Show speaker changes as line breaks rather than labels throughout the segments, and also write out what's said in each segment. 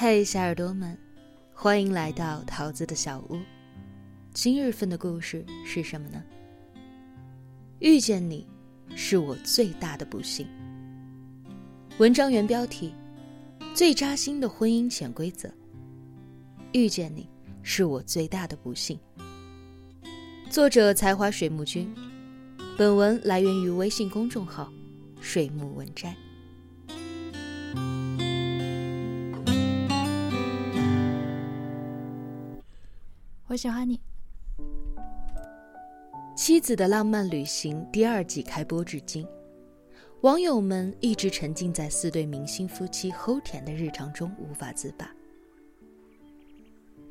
嘿，小耳朵们，欢迎来到桃子的小屋。今日份的故事是什么呢？遇见你，是我最大的不幸。文章原标题：最扎心的婚姻潜规则。遇见你，是我最大的不幸。作者：才华水木君。本文来源于微信公众号“水木文摘”。
喜欢你。
《妻子的浪漫旅行》第二季开播至今，网友们一直沉浸在四对明星夫妻齁甜的日常中无法自拔。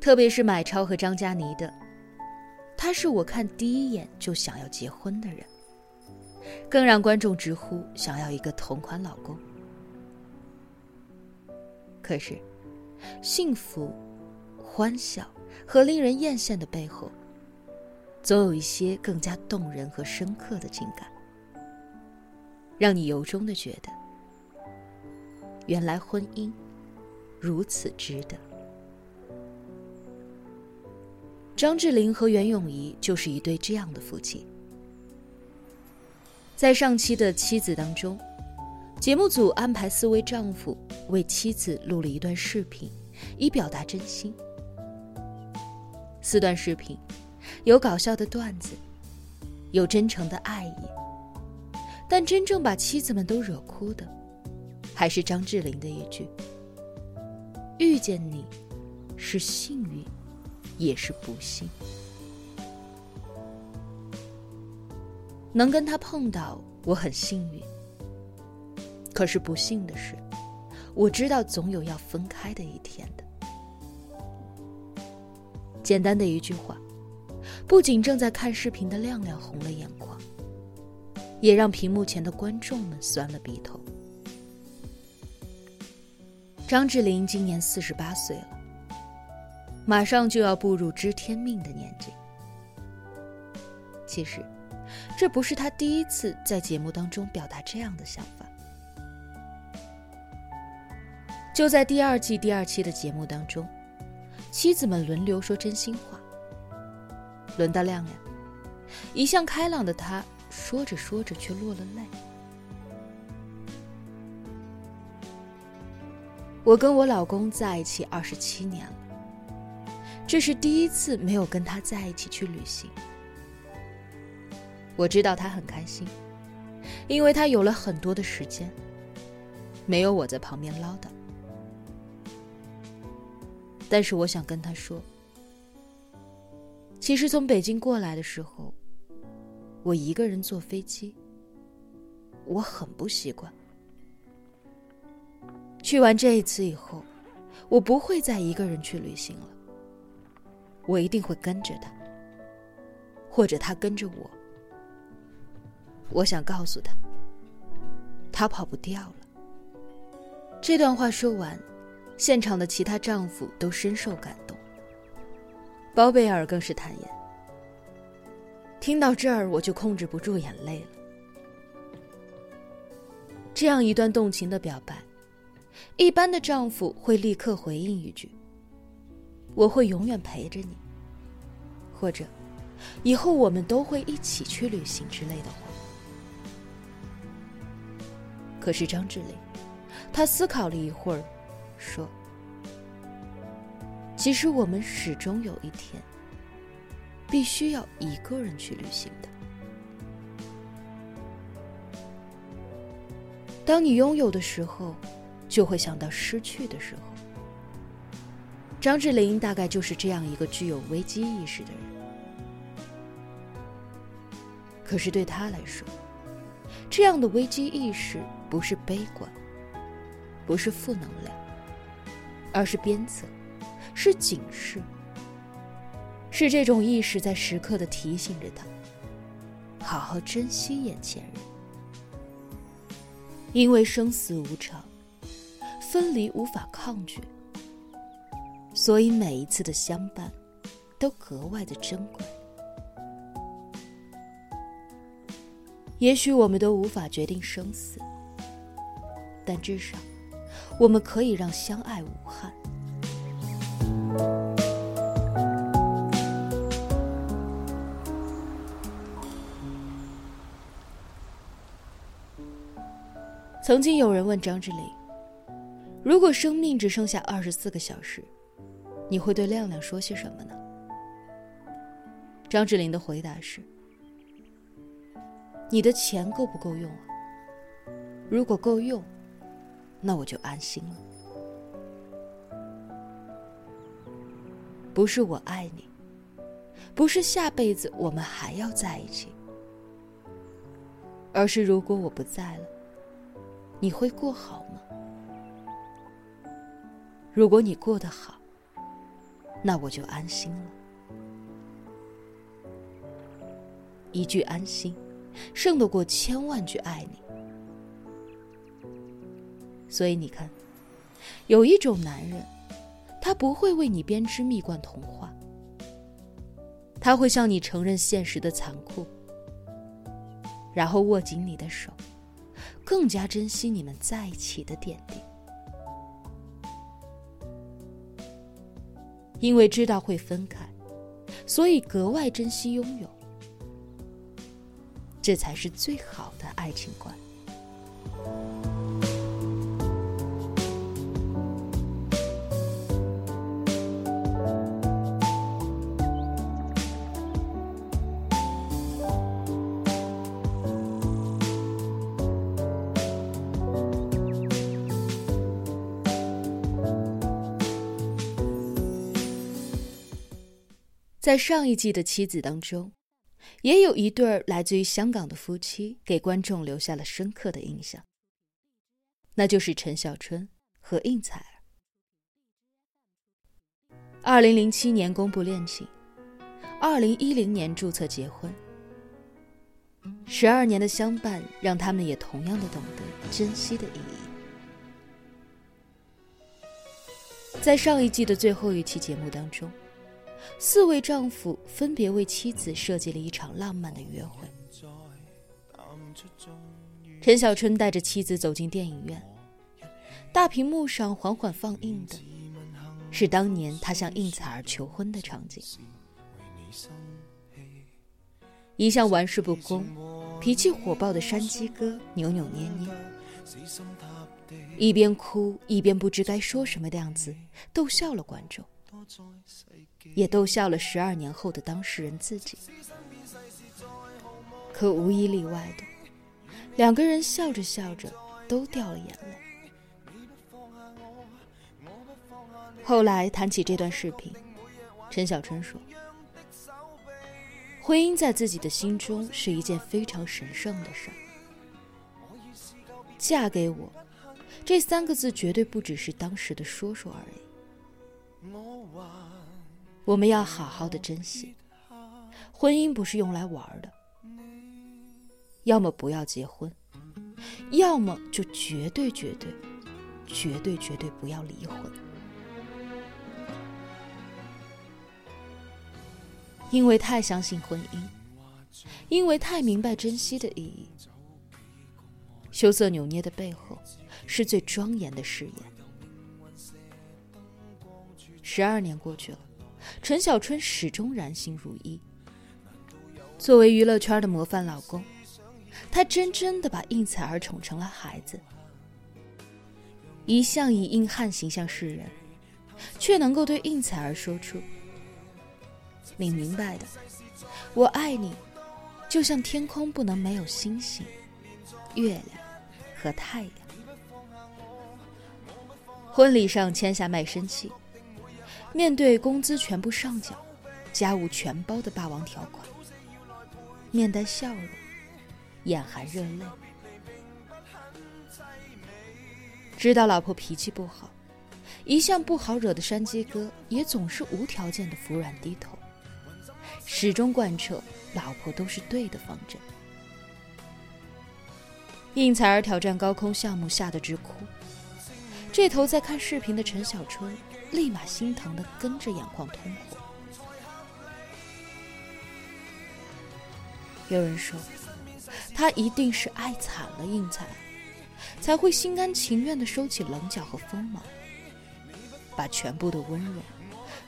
特别是买超和张嘉倪的，他是我看第一眼就想要结婚的人，更让观众直呼想要一个同款老公。可是，幸福、欢笑和令人艳羡的背后，总有一些更加动人和深刻的情感，让你由衷的觉得，原来婚姻如此值得。张智霖和袁咏仪就是一对这样的夫妻。在上期的妻子当中，节目组安排四位丈夫为妻子录了一段视频，以表达真心。四段视频，有搞笑的段子，有真诚的爱意，但真正把妻子们都惹哭的，还是张智霖的一句：“遇见你，是幸运。”也是不幸，能跟他碰到，我很幸运。可是不幸的是，我知道总有要分开的一天的。简单的一句话，不仅正在看视频的亮亮红了眼眶，也让屏幕前的观众们酸了鼻头。张智霖今年四十八岁了。马上就要步入知天命的年纪。其实，这不是他第一次在节目当中表达这样的想法。就在第二季第二期的节目当中，妻子们轮流说真心话。轮到亮亮，一向开朗的他，说着说着却落了泪。我跟我老公在一起二十七年了。这是第一次没有跟他在一起去旅行。我知道他很开心，因为他有了很多的时间，没有我在旁边唠叨。但是我想跟他说，其实从北京过来的时候，我一个人坐飞机，我很不习惯。去完这一次以后，我不会再一个人去旅行了。我一定会跟着他，或者他跟着我。我想告诉他，他跑不掉了。这段话说完，现场的其他丈夫都深受感动，包贝尔更是坦言：“听到这儿，我就控制不住眼泪了。”这样一段动情的表白，一般的丈夫会立刻回应一句。我会永远陪着你，或者以后我们都会一起去旅行之类的话。可是张智霖，他思考了一会儿，说：“其实我们始终有一天，必须要一个人去旅行的。当你拥有的时候，就会想到失去的时候。”张智霖大概就是这样一个具有危机意识的人。可是对他来说，这样的危机意识不是悲观，不是负能量，而是鞭策，是警示，是这种意识在时刻的提醒着他，好好珍惜眼前人，因为生死无常，分离无法抗拒。所以每一次的相伴，都格外的珍贵。也许我们都无法决定生死，但至少，我们可以让相爱无憾。曾经有人问张智霖：“如果生命只剩下二十四个小时，你会对亮亮说些什么呢？”张智霖的回答是：“你的钱够不够用啊？如果够用。”那我就安心了。不是我爱你，不是下辈子我们还要在一起，而是如果我不在了，你会过好吗？如果你过得好，那我就安心了。”一句安心，胜得过千万句爱你。所以你看，有一种男人，他不会为你编织蜜罐童话，他会向你承认现实的残酷，然后握紧你的手，更加珍惜你们在一起的点滴，因为知道会分开，所以格外珍惜拥有。这才是最好的爱情观。在上一季的妻子当中。也有一对来自于香港的夫妻，给观众留下了深刻的印象。那就是陈小春和应采儿。二零零七年公布恋情，二零一零年注册结婚。十二年的相伴，让他们也同样的懂得珍惜的意义。在上一季的最后一期节目当中。四位丈夫分别为妻子设计了一场浪漫的约会。陈小春带着妻子走进电影院，大屏幕上缓缓放映的，是当年他向应采儿求婚的场景。一向玩世不恭、脾气火爆的山鸡哥扭扭捏捏，一边哭一边不知该说什么的样子，逗笑了观众。也逗笑了十二年后的当事人自己，可无一例外的，两个人笑着笑着都掉了眼泪。后来谈起这段视频，陈小春说：“婚姻在自己的心中是一件非常神圣的事儿，嫁给我，这三个字绝对不只是当时的说说而已。”我们要好好的珍惜，婚姻不是用来玩的。要么不要结婚，要么就绝对绝对、绝对绝对不要离婚。因为太相信婚姻，因为太明白珍惜的意义，羞涩扭捏的背后，是最庄严的誓言。十二年过去了。陈小春始终然心如一。作为娱乐圈的模范老公，他真真的把应采儿宠成了孩子。一向以硬汉形象示人，却能够对应采儿说出：“你明白的，我爱你，就像天空不能没有星星、月亮和太阳。”婚礼上签下卖身契。面对工资全部上缴、家务全包的霸王条款，面带笑容，眼含热泪。知道老婆脾气不好，一向不好惹的山鸡哥也总是无条件的服软低头，始终贯彻老婆都是对的方针。应采儿挑战高空项目吓得直哭，这头在看视频的陈小春。立马心疼的跟着眼眶通红。有人说，他一定是爱惨了应采，才会心甘情愿的收起棱角和锋芒，把全部的温柔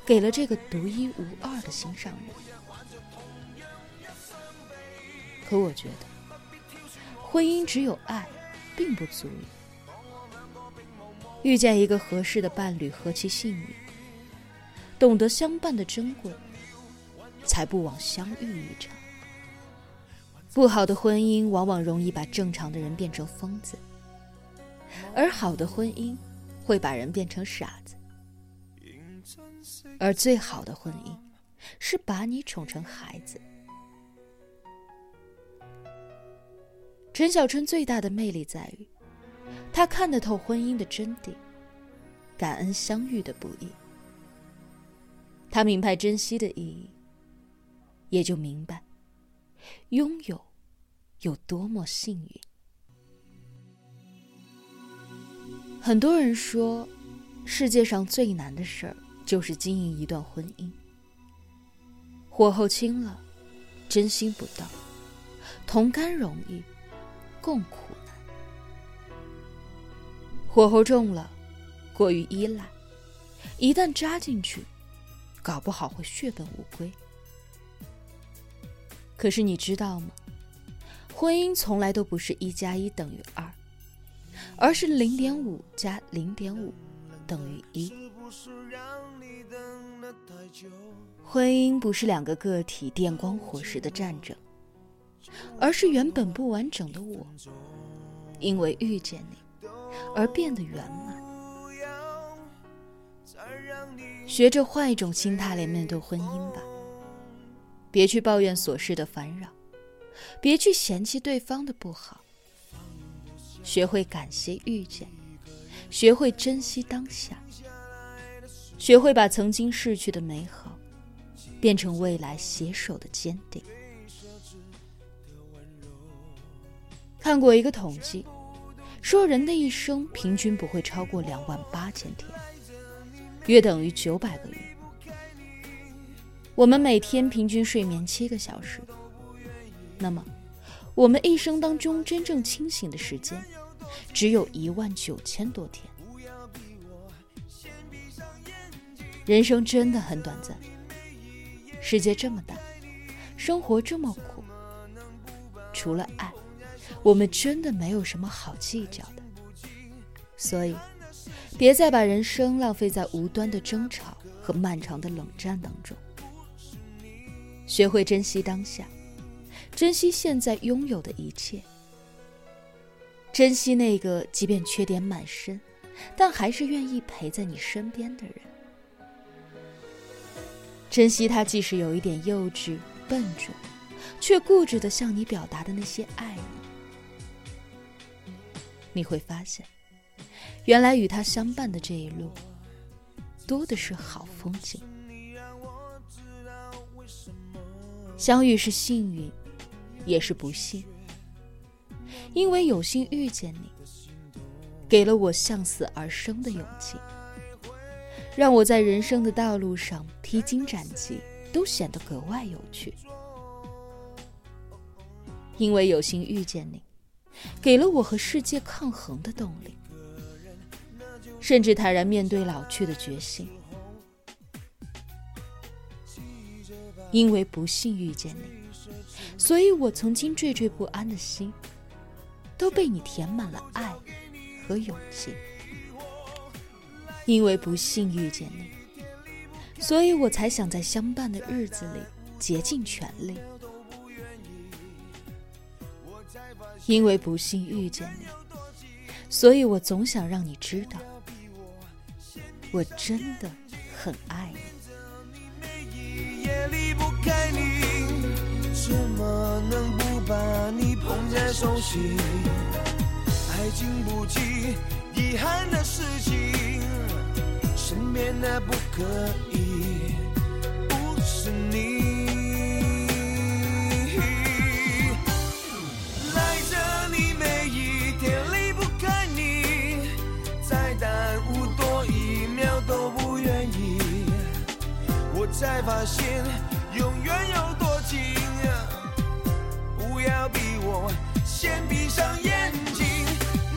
给了这个独一无二的心上人。可我觉得，婚姻只有爱，并不足以。遇见一个合适的伴侣何其幸运，懂得相伴的珍贵，才不枉相遇一场。不好的婚姻往往容易把正常的人变成疯子，而好的婚姻会把人变成傻子。而最好的婚姻是把你宠成孩子。陈小春最大的魅力在于，他看得透婚姻的真谛，感恩相遇的不易。他明白珍惜的意义，也就明白拥有有多么幸运。很多人说，世界上最难的事儿就是经营一段婚姻。火候轻了，真心不到；同甘容易。共苦，火候重了，过于依赖，一旦扎进去，搞不好会血本无归。可是你知道吗？婚姻从来都不是一加一等于二，而是零点五加零点五等于一。婚姻不是两个个体电光火石的战争。而是原本不完整的我，因为遇见你而变得圆满。学着换一种心态来面对婚姻吧，别去抱怨琐事的烦扰，别去嫌弃对方的不好。学会感谢遇见，学会珍惜当下，学会把曾经逝去的美好，变成未来携手的坚定。看过一个统计，说人的一生平均不会超过两万八千天，约等于九百个月。我们每天平均睡眠七个小时，那么我们一生当中真正清醒的时间只有一万九千多天。人生真的很短暂，世界这么大，生活这么苦，除了爱。我们真的没有什么好计较的，所以，别再把人生浪费在无端的争吵和漫长的冷战当中。学会珍惜当下，珍惜现在拥有的一切，珍惜那个即便缺点满身，但还是愿意陪在你身边的人，珍惜他即使有一点幼稚、笨拙，却固执的向你表达的那些爱意。你会发现，原来与他相伴的这一路，多的是好风景。相遇是幸运，也是不幸，因为有幸遇见你，给了我向死而生的勇气，让我在人生的道路上披荆斩棘都显得格外有趣。因为有幸遇见你。给了我和世界抗衡的动力，甚至坦然面对老去的决心。因为不幸遇见你，所以我曾经惴惴不安的心，都被你填满了爱和勇气。因为不幸遇见你，所以我才想在相伴的日子里竭尽全力。因为不幸遇见你，所以我总想让你知道，我真的很爱你。怎么能不把你捧在手心？爱经不起遗憾的事情，身边的不可以才发现永远有多近，不要逼我先闭上眼睛，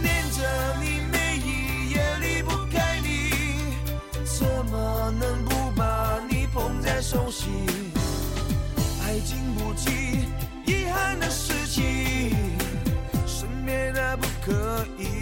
念着你每一夜离不开你，怎么能不把你捧在手心？爱经不起遗憾的事情，身边的不可以。